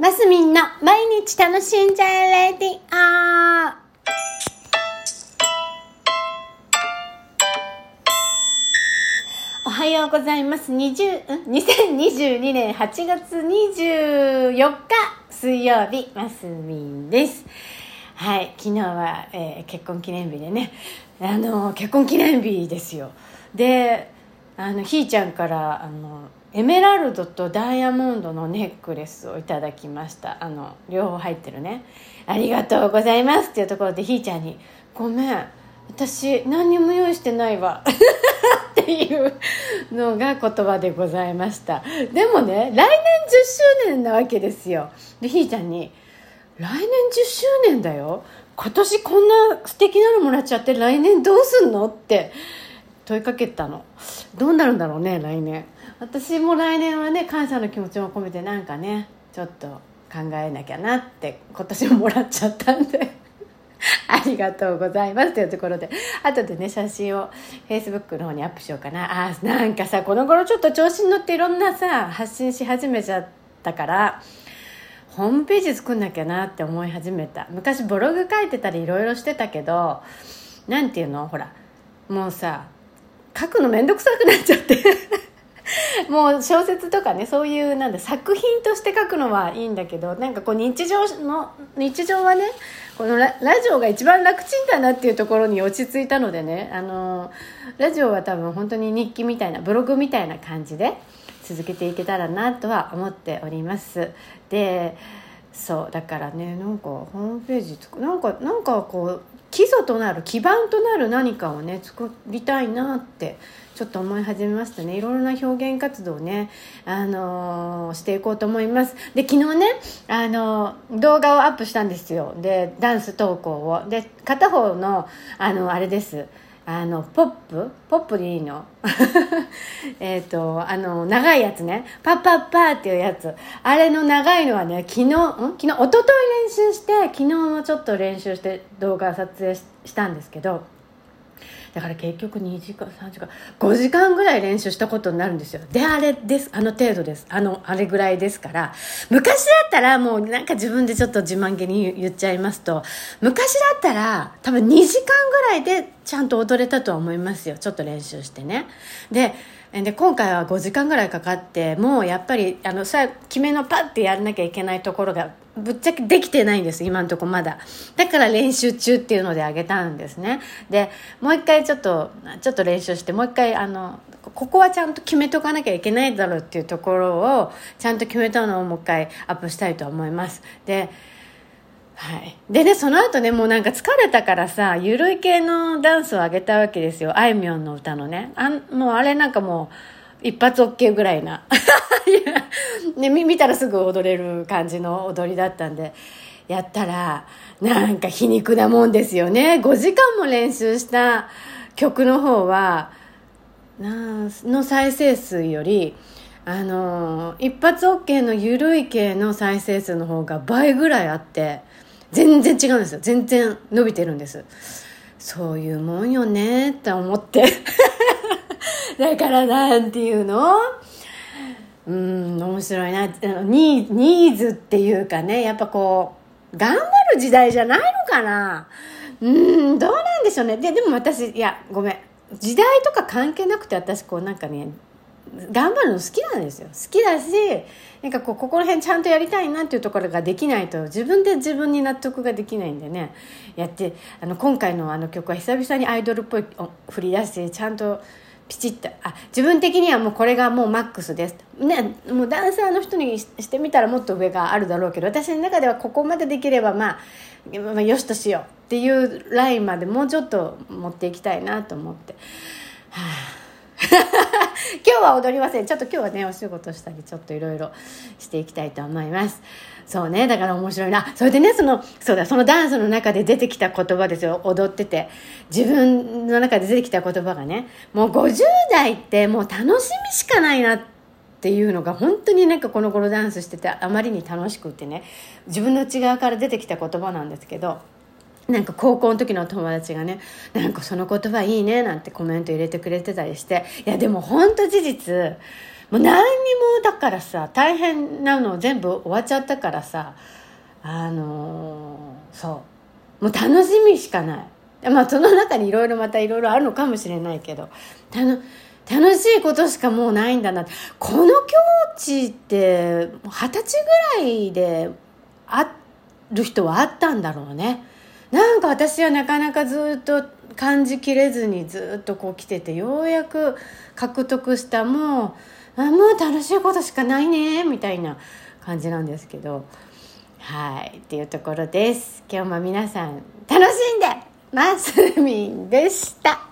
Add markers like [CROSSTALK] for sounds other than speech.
マスミンの毎日楽しんじゃえレディオおはようございます。20、ん2022年8月24日水曜日、マスミンです。はい、昨日は、えー結婚記念日でね、あの、結婚記念日ですよ。で、あの、ひーちゃんから、あの、エメラルドとダイヤモンドのネックレスをいただきました。あの、両方入ってるね。ありがとうございますっていうところでひーちゃんに、ごめん、私何にも用意してないわ。[LAUGHS] っていうのが言葉でございましたでもね来年10周年なわけですよでひーちゃんに「来年10周年だよ今年こんな素敵なのもらっちゃって来年どうすんの?」って問いかけたの。どうなるんだろうね来年。私も来年はね感謝の気持ちも込めてなんかねちょっと考えなきゃなって今年ももらっちゃったんで。[LAUGHS] ありがとうございます。というところで。後でね写真を Facebook の方にアップしようかな。あーなんかさこの頃ちょっと調子に乗っていろんなさ発信し始めちゃったからホームページ作んなきゃなって思い始めた。昔ブログ書いてたりいろいろしてたけどなんていうの？ほらもうさ書くの面倒くさくなっちゃって。[LAUGHS] もう小説とかねそういうなんだ作品として書くのはいいんだけどなんかこう日常の日常はねこのラジオが一番楽ちんだなっていうところに落ち着いたのでねあのラジオは多分本当に日記みたいなブログみたいな感じで続けていけたらなとは思っております。でそうだからねなんかホームページ作なんかなんかこう基礎となる基盤となる何かをね作りたいなってちょっと思い始めましたね。いろいろな表現活動をね、あのーしていこうと思います。で昨日ね、あのー動画をアップしたんですよ。でダンス投稿を。で片方のあのあれです。あのポップ？ポップでいいの？[LAUGHS] えっとあの長いやつね。パッパッパーっていうやつ。あれの長いのはね昨日ん？昨日一昨日練習して昨日もちょっと練習して動画撮影ししたんですけどだから結局2時間3時間5時間ぐらい練習したことになるんですよ。であれです。あの程度です。あのあれぐらいですから。昔だったらもうなんか自分でちょっと自慢げに言っちゃいますと昔だったら多分2時間ぐらいでちゃんと踊れたとは思いますよ。ちょっと練習してね。でで今回は5時間ぐらいかかってもうやっぱりあのさ決めのパッてやらなきゃいけないところがぶっちゃけできてないんです今のとこまだだから練習中っていうのであげたんですねでもう一回ちょっとちょっと練習してもう一回あのここはちゃんと決めとかなきゃいけないだろうっていうところをちゃんと決めたのをもう一回アップしたいと思いますではい。でね、その後ね、もうなんか疲れたからさ、ゆるい系のダンスを上げたわけですよ。あいみょんの歌のね。あもうあれなんかもう、一発 OK ぐらいな。[LAUGHS] ね、見たらすぐ踊れる感じの踊りだったんで、やったら、なんか皮肉なもんですよね。5時間も練習した曲の方は、なの再生数より、あの一発 OK のゆるい系の再生数の方が倍ぐらいあって全然違うんですよ全然伸びてるんですそういうもんよねって思って [LAUGHS] だからなんていうの？うん面白いな。ニーズっていうかねやっぱこう頑張る時代じゃないのかな？うんどうなんでしょうね。ででも私いやごめん。時代とか関係なくて私こうなんかね頑張るの好きなんですよ。好きだしなんかこうここら辺ちゃんとやりたいなっていうところができないと自分で自分に納得ができないんでね。やってあの今回のあの曲は久々にアイドルっぽい振り出してちゃんとピチッと。あ自分的にはもうこれがもうマックスです。ねもうダンサーの人にしてみたらもっと上があるだろうけど私の中ではここまでできればまあまあよしとしようっていうラインまでもうちょっと持っていきたいなと思って。はあ。今日は踊りません。ちょっと今日はねお仕事したりちょっといろいろしていきたいと思います。そうね。だから面白いな。それでねそのそうだそのダンスの中で出てきた言葉ですよ。踊ってて。自分の中で出てきた言葉がねもう50代ってもう楽しみしかないなっていうのが本当になんかこの頃ダンスしててあまりに楽しくてね自分の内側から出てきた言葉なんですけどなんか高校の時の友達がねなんかその言葉いいねなんてコメント入れてくれてたりしていやでも本当事実もう何にもだからさ大変なの全部終わっちゃったからさあのー、そうもう楽しみしかない。まあその中にいろいろまたいろいろあるのかもしれないけど楽しいことしかもうないんだなこの境地って二十歳ぐらいである人はあったんだろうね。なんか私はなかなかずっと感じきれずにずっとこう来ててようやく獲得したもうあもう楽しいことしかないねみたいな感じなんですけど。はい。っていうところです。今日も皆さん楽しんで。ますみんでした。